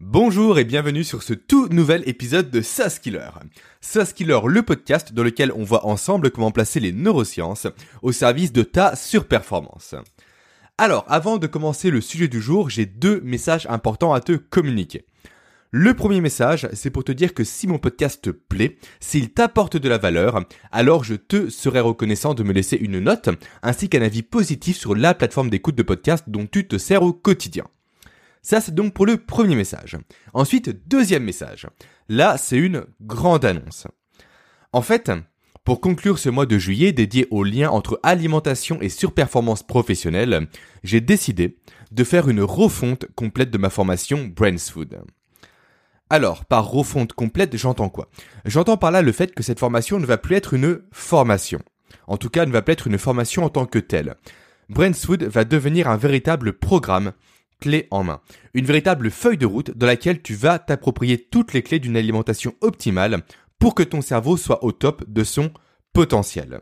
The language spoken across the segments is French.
Bonjour et bienvenue sur ce tout nouvel épisode de SaaS Killer. Le podcast dans lequel on voit ensemble comment placer les neurosciences au service de ta surperformance. Alors, avant de commencer le sujet du jour, j'ai deux messages importants à te communiquer. Le premier message, c'est pour te dire que si mon podcast te plaît, s'il t'apporte de la valeur, alors je te serai reconnaissant de me laisser une note ainsi qu'un avis positif sur la plateforme d'écoute de podcast dont tu te sers au quotidien. Ça, c'est donc pour le premier message. Ensuite, deuxième message. Là, c'est une grande annonce. En fait, pour conclure ce mois de juillet dédié au lien entre alimentation et surperformance professionnelle, j'ai décidé de faire une refonte complète de ma formation Brains Food. Alors, par refonte complète, j'entends quoi? J'entends par là le fait que cette formation ne va plus être une formation. En tout cas, ne va plus être une formation en tant que telle. Brains Food va devenir un véritable programme clé en main. Une véritable feuille de route dans laquelle tu vas t'approprier toutes les clés d'une alimentation optimale pour que ton cerveau soit au top de son potentiel.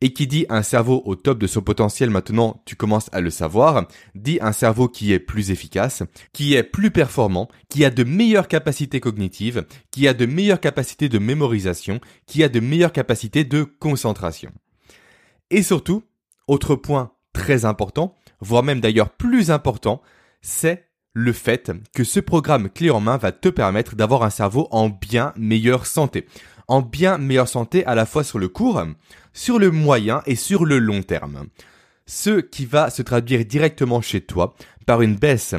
Et qui dit un cerveau au top de son potentiel maintenant, tu commences à le savoir, dit un cerveau qui est plus efficace, qui est plus performant, qui a de meilleures capacités cognitives, qui a de meilleures capacités de mémorisation, qui a de meilleures capacités de concentration. Et surtout, autre point très important, voire même d'ailleurs plus important, c'est le fait que ce programme clé en main va te permettre d'avoir un cerveau en bien meilleure santé. En bien meilleure santé à la fois sur le court, sur le moyen et sur le long terme. Ce qui va se traduire directement chez toi par une baisse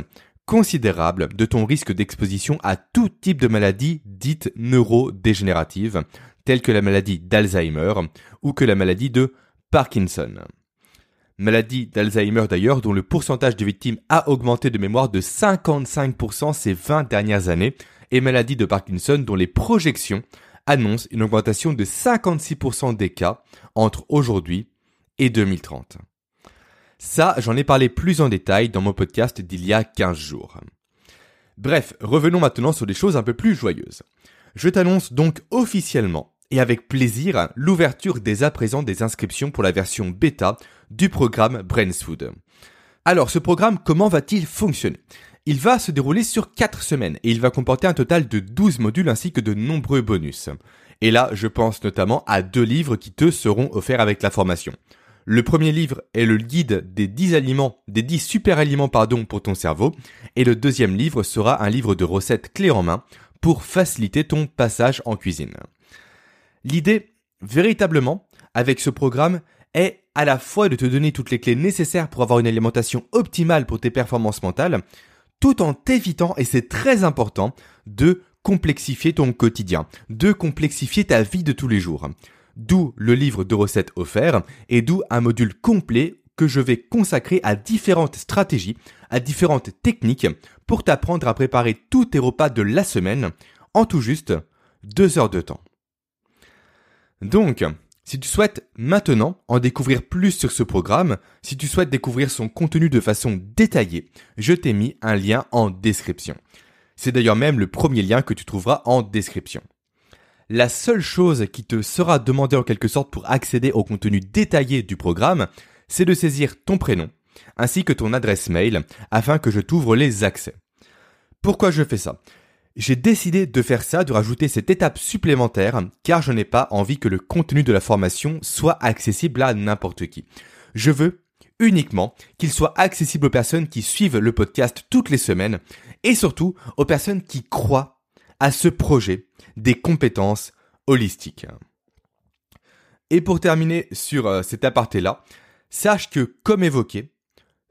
considérable de ton risque d'exposition à tout type de maladies dites neurodégénératives, telles que la maladie d'Alzheimer ou que la maladie de Parkinson maladie d'Alzheimer d'ailleurs dont le pourcentage de victimes a augmenté de mémoire de 55% ces 20 dernières années, et maladie de Parkinson dont les projections annoncent une augmentation de 56% des cas entre aujourd'hui et 2030. Ça, j'en ai parlé plus en détail dans mon podcast d'il y a 15 jours. Bref, revenons maintenant sur des choses un peu plus joyeuses. Je t'annonce donc officiellement et avec plaisir l'ouverture dès à présent des inscriptions pour la version bêta du programme Brainsfood. Alors ce programme, comment va-t-il fonctionner? Il va se dérouler sur 4 semaines et il va comporter un total de 12 modules ainsi que de nombreux bonus. Et là, je pense notamment à deux livres qui te seront offerts avec la formation. Le premier livre est le guide des 10 aliments, des 10 super aliments pardon pour ton cerveau et le deuxième livre sera un livre de recettes clés en main pour faciliter ton passage en cuisine. L'idée, véritablement, avec ce programme, est à la fois de te donner toutes les clés nécessaires pour avoir une alimentation optimale pour tes performances mentales, tout en t'évitant, et c'est très important, de complexifier ton quotidien, de complexifier ta vie de tous les jours. D'où le livre de recettes offert et d'où un module complet que je vais consacrer à différentes stratégies, à différentes techniques pour t'apprendre à préparer tous tes repas de la semaine en tout juste deux heures de temps. Donc, si tu souhaites maintenant en découvrir plus sur ce programme, si tu souhaites découvrir son contenu de façon détaillée, je t'ai mis un lien en description. C'est d'ailleurs même le premier lien que tu trouveras en description. La seule chose qui te sera demandée en quelque sorte pour accéder au contenu détaillé du programme, c'est de saisir ton prénom ainsi que ton adresse mail afin que je t'ouvre les accès. Pourquoi je fais ça? J'ai décidé de faire ça, de rajouter cette étape supplémentaire, car je n'ai pas envie que le contenu de la formation soit accessible à n'importe qui. Je veux uniquement qu'il soit accessible aux personnes qui suivent le podcast toutes les semaines, et surtout aux personnes qui croient à ce projet des compétences holistiques. Et pour terminer sur euh, cet aparté-là, sache que, comme évoqué,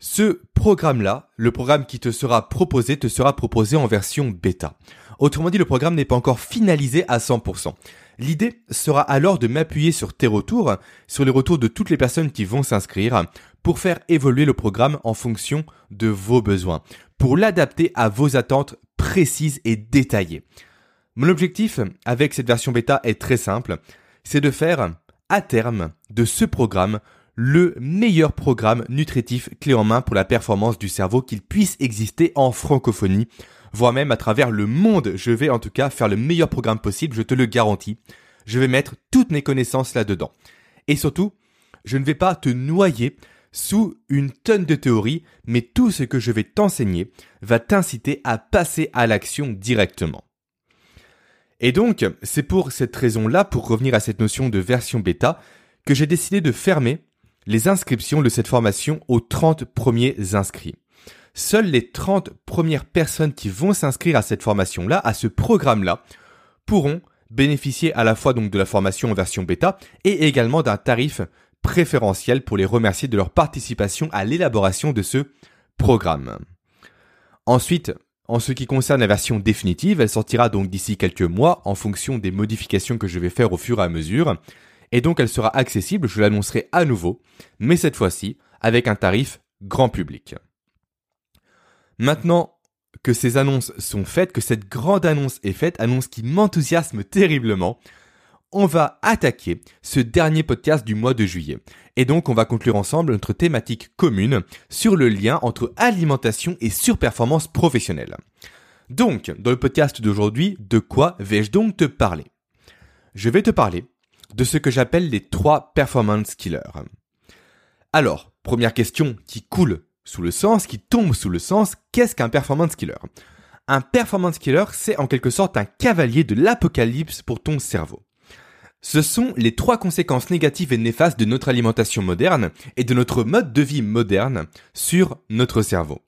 ce programme-là, le programme qui te sera proposé, te sera proposé en version bêta. Autrement dit, le programme n'est pas encore finalisé à 100%. L'idée sera alors de m'appuyer sur tes retours, sur les retours de toutes les personnes qui vont s'inscrire, pour faire évoluer le programme en fonction de vos besoins, pour l'adapter à vos attentes précises et détaillées. Mon objectif avec cette version bêta est très simple, c'est de faire, à terme, de ce programme le meilleur programme nutritif clé en main pour la performance du cerveau qu'il puisse exister en francophonie, voire même à travers le monde. Je vais en tout cas faire le meilleur programme possible, je te le garantis. Je vais mettre toutes mes connaissances là-dedans. Et surtout, je ne vais pas te noyer sous une tonne de théories, mais tout ce que je vais t'enseigner va t'inciter à passer à l'action directement. Et donc, c'est pour cette raison-là, pour revenir à cette notion de version bêta, que j'ai décidé de fermer les inscriptions de cette formation aux 30 premiers inscrits. Seules les 30 premières personnes qui vont s'inscrire à cette formation-là, à ce programme-là, pourront bénéficier à la fois donc de la formation en version bêta et également d'un tarif préférentiel pour les remercier de leur participation à l'élaboration de ce programme. Ensuite, en ce qui concerne la version définitive, elle sortira donc d'ici quelques mois en fonction des modifications que je vais faire au fur et à mesure. Et donc elle sera accessible, je l'annoncerai à nouveau, mais cette fois-ci avec un tarif grand public. Maintenant que ces annonces sont faites, que cette grande annonce est faite, annonce qui m'enthousiasme terriblement, on va attaquer ce dernier podcast du mois de juillet. Et donc on va conclure ensemble notre thématique commune sur le lien entre alimentation et surperformance professionnelle. Donc, dans le podcast d'aujourd'hui, de quoi vais-je donc te parler? Je vais te parler de ce que j'appelle les trois performance killers. Alors, première question qui coule sous le sens, qui tombe sous le sens, qu'est-ce qu'un performance killer? Un performance killer, c'est en quelque sorte un cavalier de l'apocalypse pour ton cerveau. Ce sont les trois conséquences négatives et néfastes de notre alimentation moderne et de notre mode de vie moderne sur notre cerveau.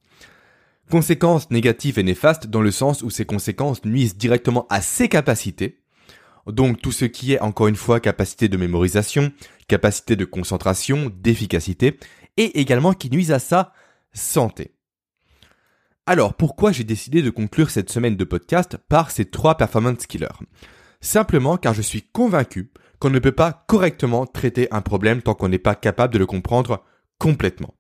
Conséquences négatives et néfastes dans le sens où ces conséquences nuisent directement à ses capacités, donc tout ce qui est encore une fois capacité de mémorisation, capacité de concentration, d'efficacité, et également qui nuisent à sa santé. Alors pourquoi j'ai décidé de conclure cette semaine de podcast par ces trois performance killers? Simplement car je suis convaincu qu'on ne peut pas correctement traiter un problème tant qu'on n'est pas capable de le comprendre complètement.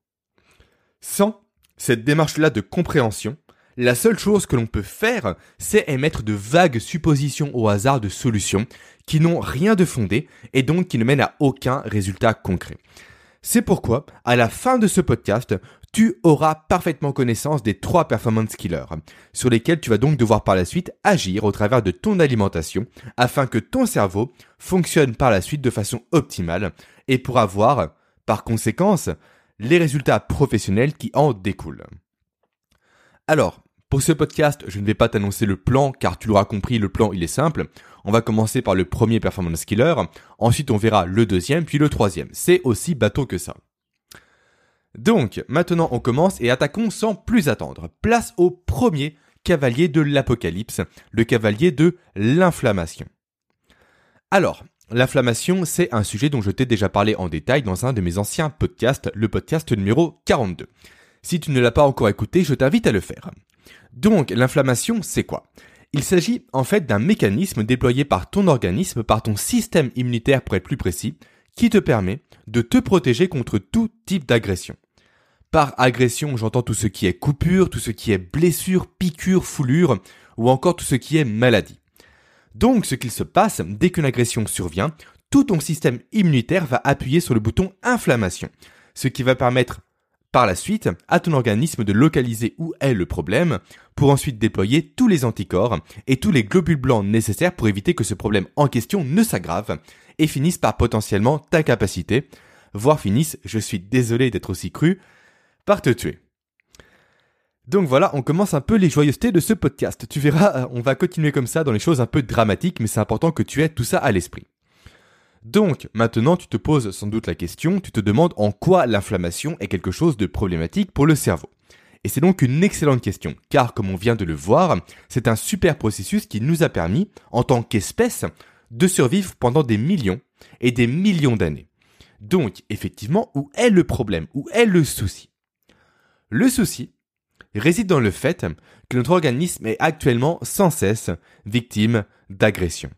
Sans cette démarche-là de compréhension, la seule chose que l'on peut faire, c'est émettre de vagues suppositions au hasard de solutions qui n'ont rien de fondé et donc qui ne mènent à aucun résultat concret. C'est pourquoi, à la fin de ce podcast, tu auras parfaitement connaissance des trois performance killers, sur lesquels tu vas donc devoir par la suite agir au travers de ton alimentation, afin que ton cerveau fonctionne par la suite de façon optimale, et pour avoir, par conséquence, les résultats professionnels qui en découlent. Alors, pour ce podcast, je ne vais pas t'annoncer le plan car tu l'auras compris, le plan il est simple. On va commencer par le premier performance killer, ensuite on verra le deuxième, puis le troisième. C'est aussi bateau que ça. Donc, maintenant on commence et attaquons sans plus attendre. Place au premier cavalier de l'apocalypse, le cavalier de l'inflammation. Alors, l'inflammation, c'est un sujet dont je t'ai déjà parlé en détail dans un de mes anciens podcasts, le podcast numéro 42. Si tu ne l'as pas encore écouté, je t'invite à le faire. Donc l'inflammation, c'est quoi? Il s'agit en fait d'un mécanisme déployé par ton organisme, par ton système immunitaire pour être plus précis, qui te permet de te protéger contre tout type d'agression. Par agression, j'entends tout ce qui est coupure, tout ce qui est blessure, piqûre, foulure, ou encore tout ce qui est maladie. Donc ce qu'il se passe, dès qu'une agression survient, tout ton système immunitaire va appuyer sur le bouton inflammation, ce qui va permettre par la suite à ton organisme de localiser où est le problème pour ensuite déployer tous les anticorps et tous les globules blancs nécessaires pour éviter que ce problème en question ne s'aggrave et finisse par potentiellement ta capacité, voire finisse, je suis désolé d'être aussi cru, par te tuer. Donc voilà, on commence un peu les joyeusetés de ce podcast. Tu verras, on va continuer comme ça dans les choses un peu dramatiques, mais c'est important que tu aies tout ça à l'esprit. Donc, maintenant, tu te poses sans doute la question, tu te demandes en quoi l'inflammation est quelque chose de problématique pour le cerveau. Et c'est donc une excellente question, car comme on vient de le voir, c'est un super processus qui nous a permis, en tant qu'espèce, de survivre pendant des millions et des millions d'années. Donc, effectivement, où est le problème? Où est le souci? Le souci réside dans le fait que notre organisme est actuellement sans cesse victime d'agressions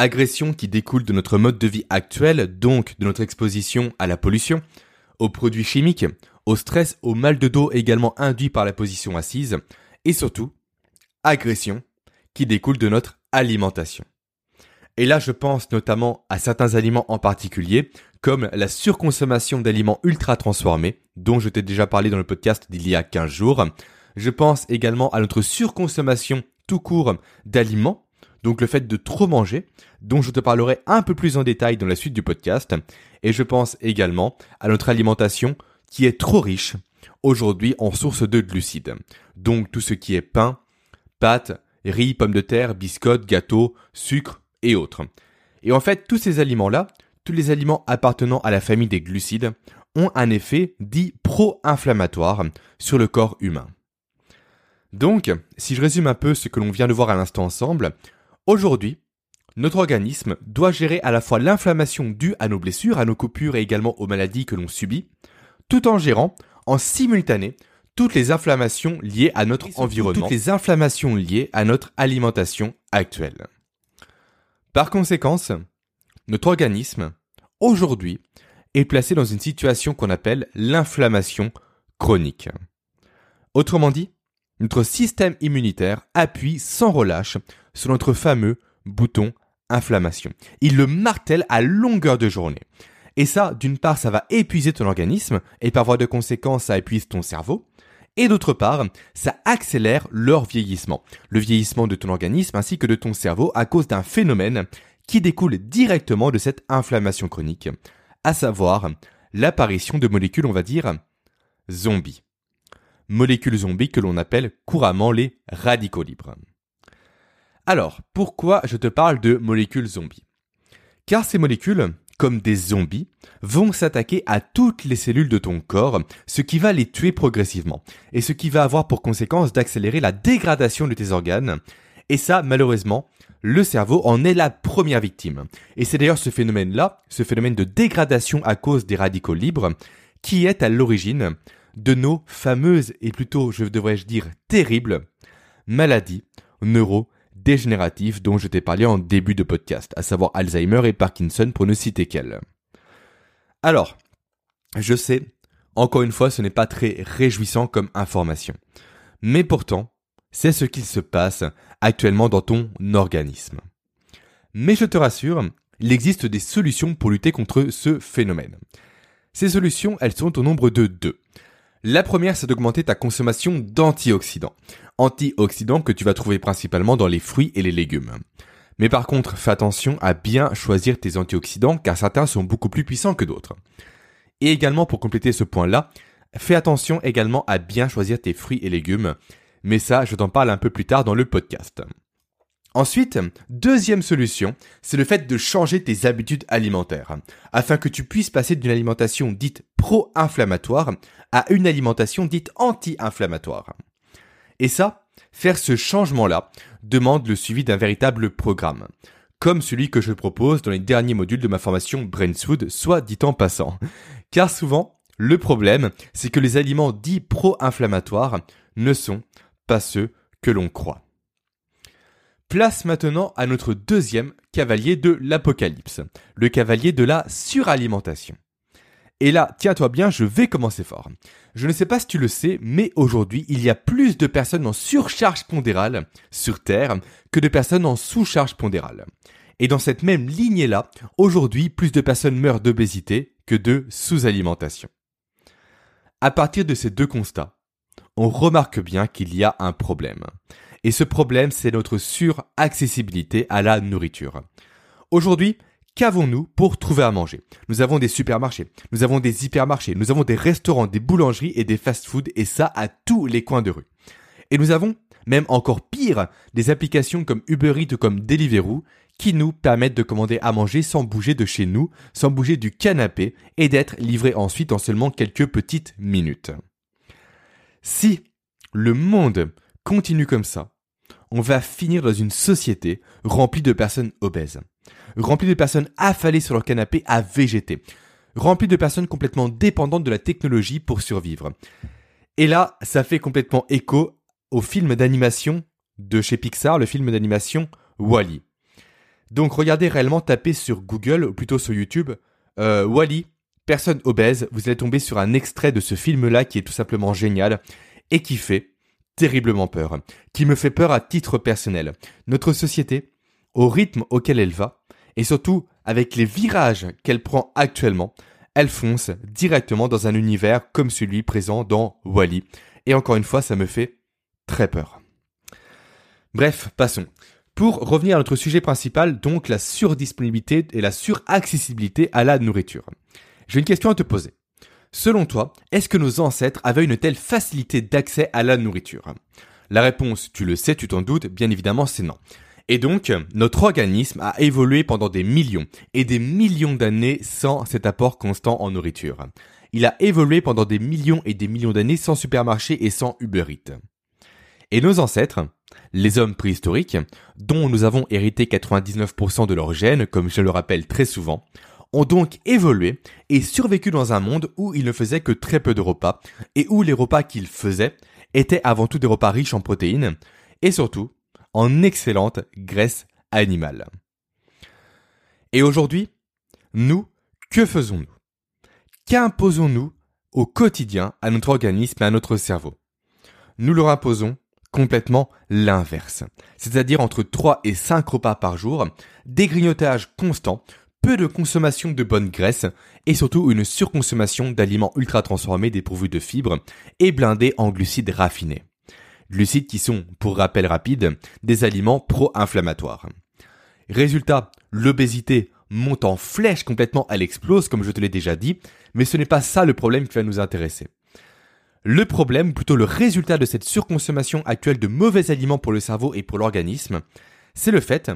agression qui découle de notre mode de vie actuel, donc de notre exposition à la pollution, aux produits chimiques, au stress, au mal de dos également induit par la position assise, et surtout, agression qui découle de notre alimentation. Et là, je pense notamment à certains aliments en particulier, comme la surconsommation d'aliments ultra transformés, dont je t'ai déjà parlé dans le podcast d'il y a 15 jours. Je pense également à notre surconsommation tout court d'aliments, donc le fait de trop manger, dont je te parlerai un peu plus en détail dans la suite du podcast, et je pense également à notre alimentation qui est trop riche aujourd'hui en sources de glucides. Donc tout ce qui est pain, pâtes, riz, pommes de terre, biscottes, gâteaux, sucre et autres. Et en fait, tous ces aliments-là, tous les aliments appartenant à la famille des glucides, ont un effet dit pro-inflammatoire sur le corps humain. Donc, si je résume un peu ce que l'on vient de voir à l'instant ensemble, aujourd'hui, notre organisme doit gérer à la fois l'inflammation due à nos blessures, à nos coupures et également aux maladies que l'on subit, tout en gérant en simultané toutes les inflammations liées à notre environnement, toutes les inflammations liées à notre alimentation actuelle. Par conséquence, notre organisme, aujourd'hui, est placé dans une situation qu'on appelle l'inflammation chronique. Autrement dit, notre système immunitaire appuie sans relâche sur notre fameux bouton inflammation. Il le martèle à longueur de journée. Et ça, d'une part, ça va épuiser ton organisme, et par voie de conséquence, ça épuise ton cerveau. Et d'autre part, ça accélère leur vieillissement. Le vieillissement de ton organisme ainsi que de ton cerveau à cause d'un phénomène qui découle directement de cette inflammation chronique, à savoir l'apparition de molécules, on va dire, zombies. Molécules zombies que l'on appelle couramment les radicaux libres. Alors, pourquoi je te parle de molécules zombies? Car ces molécules, comme des zombies, vont s'attaquer à toutes les cellules de ton corps, ce qui va les tuer progressivement, et ce qui va avoir pour conséquence d'accélérer la dégradation de tes organes. Et ça, malheureusement, le cerveau en est la première victime. Et c'est d'ailleurs ce phénomène-là, ce phénomène de dégradation à cause des radicaux libres, qui est à l'origine de nos fameuses, et plutôt, je devrais-je dire, terribles maladies neuro dégénératifs dont je t'ai parlé en début de podcast, à savoir Alzheimer et Parkinson pour ne citer qu'elles. Alors, je sais, encore une fois, ce n'est pas très réjouissant comme information. Mais pourtant, c'est ce qu'il se passe actuellement dans ton organisme. Mais je te rassure, il existe des solutions pour lutter contre ce phénomène. Ces solutions, elles sont au nombre de deux. La première, c'est d'augmenter ta consommation d'antioxydants. Antioxydants que tu vas trouver principalement dans les fruits et les légumes. Mais par contre, fais attention à bien choisir tes antioxydants car certains sont beaucoup plus puissants que d'autres. Et également pour compléter ce point-là, fais attention également à bien choisir tes fruits et légumes. Mais ça, je t'en parle un peu plus tard dans le podcast. Ensuite, deuxième solution, c'est le fait de changer tes habitudes alimentaires, afin que tu puisses passer d'une alimentation dite pro-inflammatoire à une alimentation dite anti-inflammatoire. Et ça, faire ce changement-là demande le suivi d'un véritable programme, comme celui que je propose dans les derniers modules de ma formation Brainswood, soit dit en passant. Car souvent, le problème, c'est que les aliments dits pro-inflammatoires ne sont pas ceux que l'on croit. Place maintenant à notre deuxième cavalier de l'apocalypse, le cavalier de la suralimentation. Et là, tiens-toi bien, je vais commencer fort. Je ne sais pas si tu le sais, mais aujourd'hui, il y a plus de personnes en surcharge pondérale sur Terre que de personnes en sous-charge pondérale. Et dans cette même lignée-là, aujourd'hui, plus de personnes meurent d'obésité que de sous-alimentation. À partir de ces deux constats, on remarque bien qu'il y a un problème. Et ce problème, c'est notre suraccessibilité à la nourriture. Aujourd'hui, qu'avons-nous pour trouver à manger? Nous avons des supermarchés, nous avons des hypermarchés, nous avons des restaurants, des boulangeries et des fast-foods, et ça à tous les coins de rue. Et nous avons, même encore pire, des applications comme Uber Eats ou comme Deliveroo qui nous permettent de commander à manger sans bouger de chez nous, sans bouger du canapé, et d'être livrés ensuite en seulement quelques petites minutes. Si le monde continue comme ça, on va finir dans une société remplie de personnes obèses, remplie de personnes affalées sur leur canapé à végéter, remplie de personnes complètement dépendantes de la technologie pour survivre. Et là, ça fait complètement écho au film d'animation de chez Pixar, le film d'animation Wally. Donc regardez réellement, tapez sur Google, ou plutôt sur YouTube, euh, Wally, personne obèse, vous allez tomber sur un extrait de ce film-là qui est tout simplement génial et qui fait terriblement peur, qui me fait peur à titre personnel. Notre société, au rythme auquel elle va, et surtout avec les virages qu'elle prend actuellement, elle fonce directement dans un univers comme celui présent dans Wally. Et encore une fois, ça me fait très peur. Bref, passons. Pour revenir à notre sujet principal, donc la surdisponibilité et la suraccessibilité à la nourriture. J'ai une question à te poser. Selon toi, est-ce que nos ancêtres avaient une telle facilité d'accès à la nourriture? La réponse, tu le sais, tu t'en doutes, bien évidemment c'est non. Et donc, notre organisme a évolué pendant des millions et des millions d'années sans cet apport constant en nourriture. Il a évolué pendant des millions et des millions d'années sans supermarché et sans Uber. Et nos ancêtres, les hommes préhistoriques, dont nous avons hérité 99% de leurs gènes, comme je le rappelle très souvent, ont donc évolué et survécu dans un monde où ils ne faisaient que très peu de repas et où les repas qu'ils faisaient étaient avant tout des repas riches en protéines et surtout en excellente graisse animale. Et aujourd'hui, nous, que faisons-nous? Qu'imposons-nous au quotidien à notre organisme et à notre cerveau? Nous leur imposons complètement l'inverse. C'est-à-dire entre 3 et 5 repas par jour, des grignotages constants, peu de consommation de bonnes graisses et surtout une surconsommation d'aliments ultra transformés dépourvus de fibres et blindés en glucides raffinés. Glucides qui sont, pour rappel rapide, des aliments pro-inflammatoires. Résultat, l'obésité monte en flèche complètement, elle explose comme je te l'ai déjà dit, mais ce n'est pas ça le problème qui va nous intéresser. Le problème, plutôt le résultat de cette surconsommation actuelle de mauvais aliments pour le cerveau et pour l'organisme, c'est le fait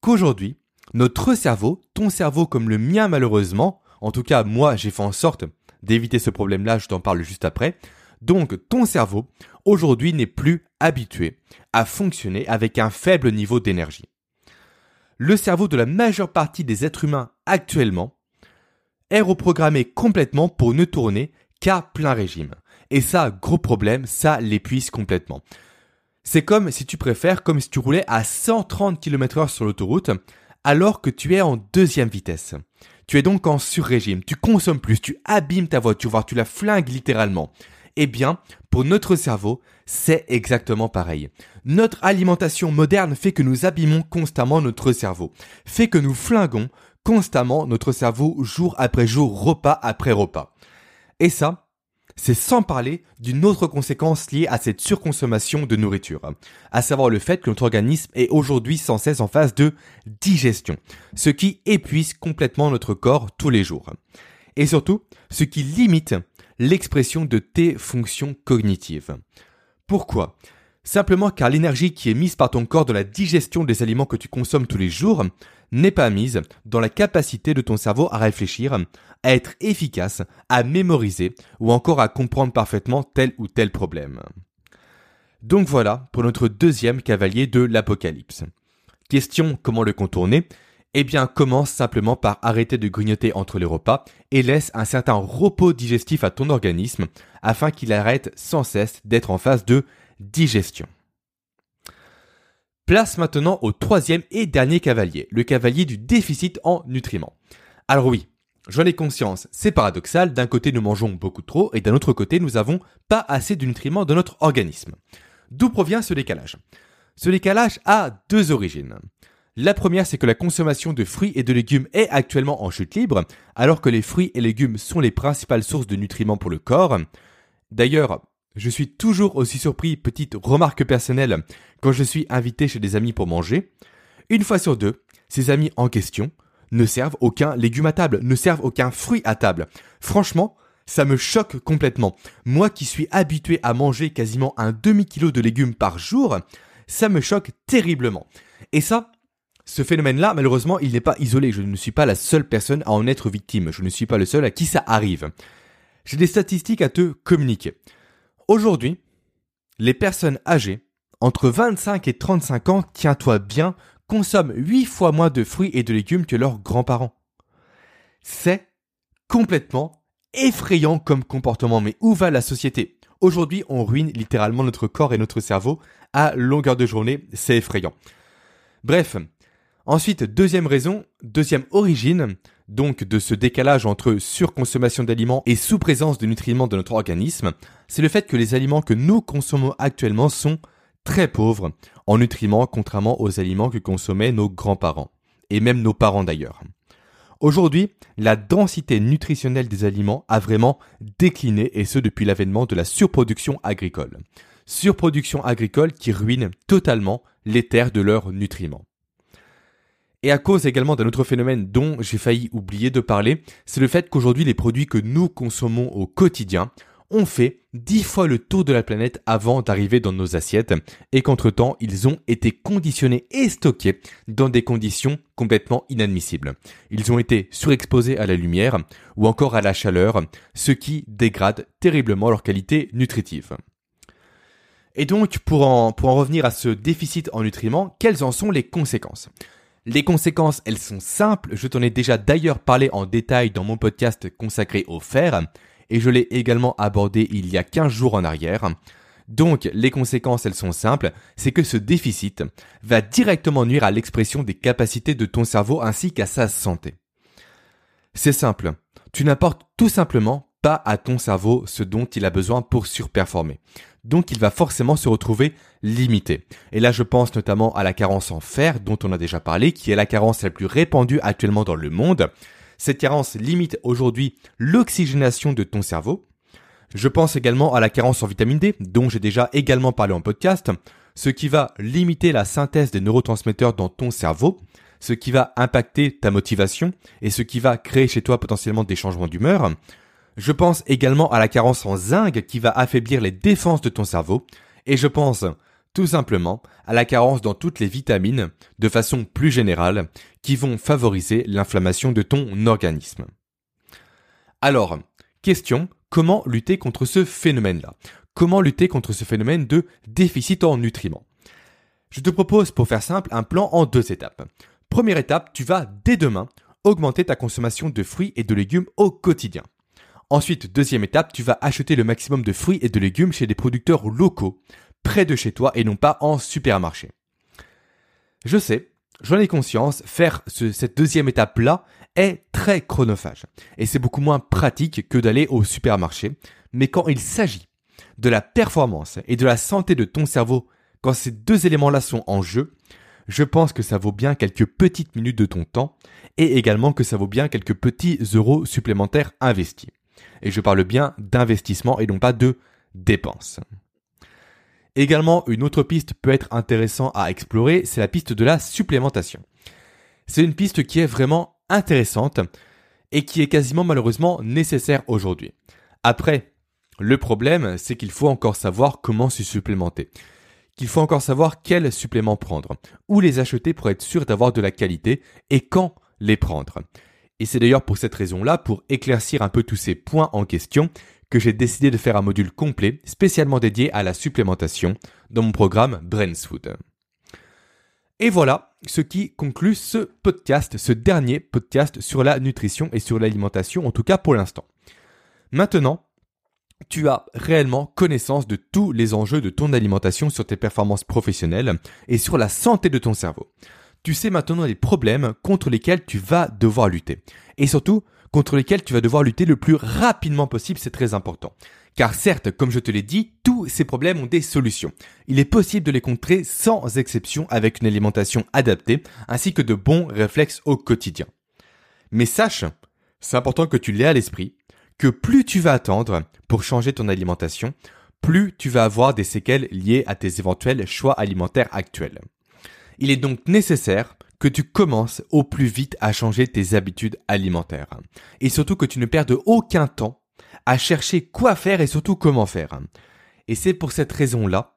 qu'aujourd'hui, notre cerveau, ton cerveau comme le mien malheureusement, en tout cas moi j'ai fait en sorte d'éviter ce problème-là, je t'en parle juste après, donc ton cerveau aujourd'hui n'est plus habitué à fonctionner avec un faible niveau d'énergie. Le cerveau de la majeure partie des êtres humains actuellement est reprogrammé complètement pour ne tourner qu'à plein régime. Et ça, gros problème, ça l'épuise complètement. C'est comme, si tu préfères, comme si tu roulais à 130 km heure sur l'autoroute, alors que tu es en deuxième vitesse. Tu es donc en sur-régime, tu consommes plus, tu abîmes ta voiture, voire tu la flingues littéralement. Eh bien, pour notre cerveau, c'est exactement pareil. Notre alimentation moderne fait que nous abîmons constamment notre cerveau, fait que nous flinguons constamment notre cerveau jour après jour, repas après repas. Et ça, c'est sans parler d'une autre conséquence liée à cette surconsommation de nourriture, à savoir le fait que notre organisme est aujourd'hui sans cesse en phase de digestion, ce qui épuise complètement notre corps tous les jours. Et surtout, ce qui limite l'expression de tes fonctions cognitives. Pourquoi? Simplement car l'énergie qui est mise par ton corps dans la digestion des aliments que tu consommes tous les jours n'est pas mise dans la capacité de ton cerveau à réfléchir, à être efficace, à mémoriser ou encore à comprendre parfaitement tel ou tel problème. Donc voilà pour notre deuxième cavalier de l'apocalypse. Question comment le contourner? Eh bien commence simplement par arrêter de grignoter entre les repas et laisse un certain repos digestif à ton organisme afin qu'il arrête sans cesse d'être en phase de digestion. Place maintenant au troisième et dernier cavalier, le cavalier du déficit en nutriments. Alors oui, j'en ai conscience, c'est paradoxal, d'un côté nous mangeons beaucoup trop et d'un autre côté nous avons pas assez de nutriments dans notre organisme. D'où provient ce décalage? Ce décalage a deux origines. La première, c'est que la consommation de fruits et de légumes est actuellement en chute libre, alors que les fruits et légumes sont les principales sources de nutriments pour le corps. D'ailleurs, je suis toujours aussi surpris, petite remarque personnelle, quand je suis invité chez des amis pour manger. Une fois sur deux, ces amis en question ne servent aucun légume à table, ne servent aucun fruit à table. Franchement, ça me choque complètement. Moi qui suis habitué à manger quasiment un demi-kilo de légumes par jour, ça me choque terriblement. Et ça, ce phénomène-là, malheureusement, il n'est pas isolé. Je ne suis pas la seule personne à en être victime. Je ne suis pas le seul à qui ça arrive. J'ai des statistiques à te communiquer. Aujourd'hui, les personnes âgées entre 25 et 35 ans, tiens-toi bien, consomment 8 fois moins de fruits et de légumes que leurs grands-parents. C'est complètement effrayant comme comportement, mais où va la société? Aujourd'hui, on ruine littéralement notre corps et notre cerveau à longueur de journée, c'est effrayant. Bref, ensuite, deuxième raison, deuxième origine, donc de ce décalage entre surconsommation d'aliments et sous-présence de nutriments dans notre organisme, c'est le fait que les aliments que nous consommons actuellement sont très pauvres en nutriments contrairement aux aliments que consommaient nos grands-parents, et même nos parents d'ailleurs. Aujourd'hui, la densité nutritionnelle des aliments a vraiment décliné et ce depuis l'avènement de la surproduction agricole. Surproduction agricole qui ruine totalement les terres de leurs nutriments. Et à cause également d'un autre phénomène dont j'ai failli oublier de parler, c'est le fait qu'aujourd'hui les produits que nous consommons au quotidien ont fait dix fois le tour de la planète avant d'arriver dans nos assiettes et qu'entre-temps ils ont été conditionnés et stockés dans des conditions complètement inadmissibles. Ils ont été surexposés à la lumière ou encore à la chaleur, ce qui dégrade terriblement leur qualité nutritive. Et donc, pour en, pour en revenir à ce déficit en nutriments, quelles en sont les conséquences? Les conséquences, elles sont simples, je t'en ai déjà d'ailleurs parlé en détail dans mon podcast consacré au fer, et je l'ai également abordé il y a 15 jours en arrière. Donc les conséquences, elles sont simples, c'est que ce déficit va directement nuire à l'expression des capacités de ton cerveau ainsi qu'à sa santé. C'est simple, tu n'apportes tout simplement pas à ton cerveau ce dont il a besoin pour surperformer donc il va forcément se retrouver limité. Et là je pense notamment à la carence en fer dont on a déjà parlé, qui est la carence la plus répandue actuellement dans le monde. Cette carence limite aujourd'hui l'oxygénation de ton cerveau. Je pense également à la carence en vitamine D, dont j'ai déjà également parlé en podcast, ce qui va limiter la synthèse des neurotransmetteurs dans ton cerveau, ce qui va impacter ta motivation et ce qui va créer chez toi potentiellement des changements d'humeur. Je pense également à la carence en zinc qui va affaiblir les défenses de ton cerveau. Et je pense tout simplement à la carence dans toutes les vitamines de façon plus générale qui vont favoriser l'inflammation de ton organisme. Alors, question, comment lutter contre ce phénomène-là? Comment lutter contre ce phénomène de déficit en nutriments? Je te propose pour faire simple un plan en deux étapes. Première étape, tu vas dès demain augmenter ta consommation de fruits et de légumes au quotidien. Ensuite, deuxième étape, tu vas acheter le maximum de fruits et de légumes chez des producteurs locaux, près de chez toi et non pas en supermarché. Je sais, j'en ai conscience, faire cette deuxième étape-là est très chronophage. Et c'est beaucoup moins pratique que d'aller au supermarché. Mais quand il s'agit de la performance et de la santé de ton cerveau, quand ces deux éléments-là sont en jeu, je pense que ça vaut bien quelques petites minutes de ton temps et également que ça vaut bien quelques petits euros supplémentaires investis. Et je parle bien d'investissement et non pas de dépenses. Également, une autre piste peut être intéressante à explorer, c'est la piste de la supplémentation. C'est une piste qui est vraiment intéressante et qui est quasiment malheureusement nécessaire aujourd'hui. Après, le problème, c'est qu'il faut encore savoir comment se supplémenter. Qu'il faut encore savoir quels suppléments prendre, où les acheter pour être sûr d'avoir de la qualité et quand les prendre. Et c'est d'ailleurs pour cette raison-là, pour éclaircir un peu tous ces points en question, que j'ai décidé de faire un module complet spécialement dédié à la supplémentation dans mon programme Brainswood. Et voilà ce qui conclut ce podcast, ce dernier podcast sur la nutrition et sur l'alimentation, en tout cas pour l'instant. Maintenant, tu as réellement connaissance de tous les enjeux de ton alimentation sur tes performances professionnelles et sur la santé de ton cerveau tu sais maintenant les problèmes contre lesquels tu vas devoir lutter. Et surtout, contre lesquels tu vas devoir lutter le plus rapidement possible, c'est très important. Car certes, comme je te l'ai dit, tous ces problèmes ont des solutions. Il est possible de les contrer sans exception avec une alimentation adaptée, ainsi que de bons réflexes au quotidien. Mais sache, c'est important que tu l'aies à l'esprit, que plus tu vas attendre pour changer ton alimentation, plus tu vas avoir des séquelles liées à tes éventuels choix alimentaires actuels. Il est donc nécessaire que tu commences au plus vite à changer tes habitudes alimentaires. Et surtout que tu ne perdes aucun temps à chercher quoi faire et surtout comment faire. Et c'est pour cette raison-là,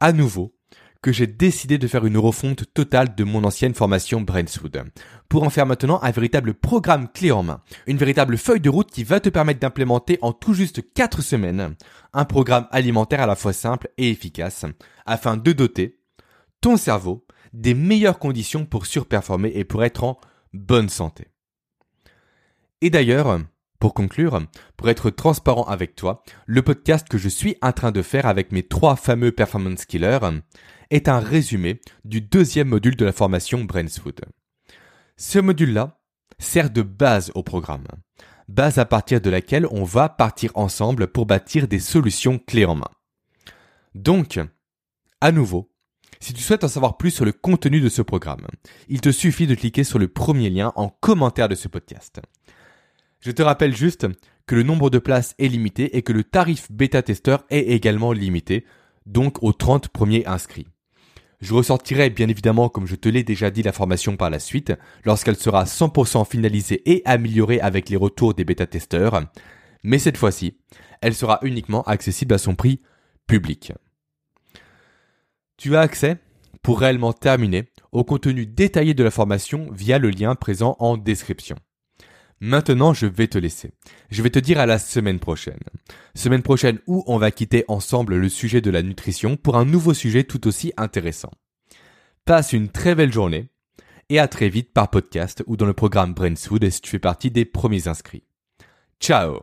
à nouveau, que j'ai décidé de faire une refonte totale de mon ancienne formation Brainswood, pour en faire maintenant un véritable programme clé en main, une véritable feuille de route qui va te permettre d'implémenter en tout juste 4 semaines un programme alimentaire à la fois simple et efficace, afin de doter ton cerveau des meilleures conditions pour surperformer et pour être en bonne santé. Et d'ailleurs, pour conclure, pour être transparent avec toi, le podcast que je suis en train de faire avec mes trois fameux performance killers est un résumé du deuxième module de la formation Brainswood. Ce module-là sert de base au programme, base à partir de laquelle on va partir ensemble pour bâtir des solutions clés en main. Donc, à nouveau, si tu souhaites en savoir plus sur le contenu de ce programme, il te suffit de cliquer sur le premier lien en commentaire de ce podcast. Je te rappelle juste que le nombre de places est limité et que le tarif bêta testeur est également limité, donc aux 30 premiers inscrits. Je ressortirai bien évidemment, comme je te l'ai déjà dit, la formation par la suite, lorsqu'elle sera 100% finalisée et améliorée avec les retours des bêta-testeurs. Mais cette fois-ci, elle sera uniquement accessible à son prix public. Tu as accès, pour réellement terminer, au contenu détaillé de la formation via le lien présent en description. Maintenant, je vais te laisser. Je vais te dire à la semaine prochaine. Semaine prochaine où on va quitter ensemble le sujet de la nutrition pour un nouveau sujet tout aussi intéressant. Passe une très belle journée et à très vite par podcast ou dans le programme Brainfood si tu fais partie des premiers inscrits. Ciao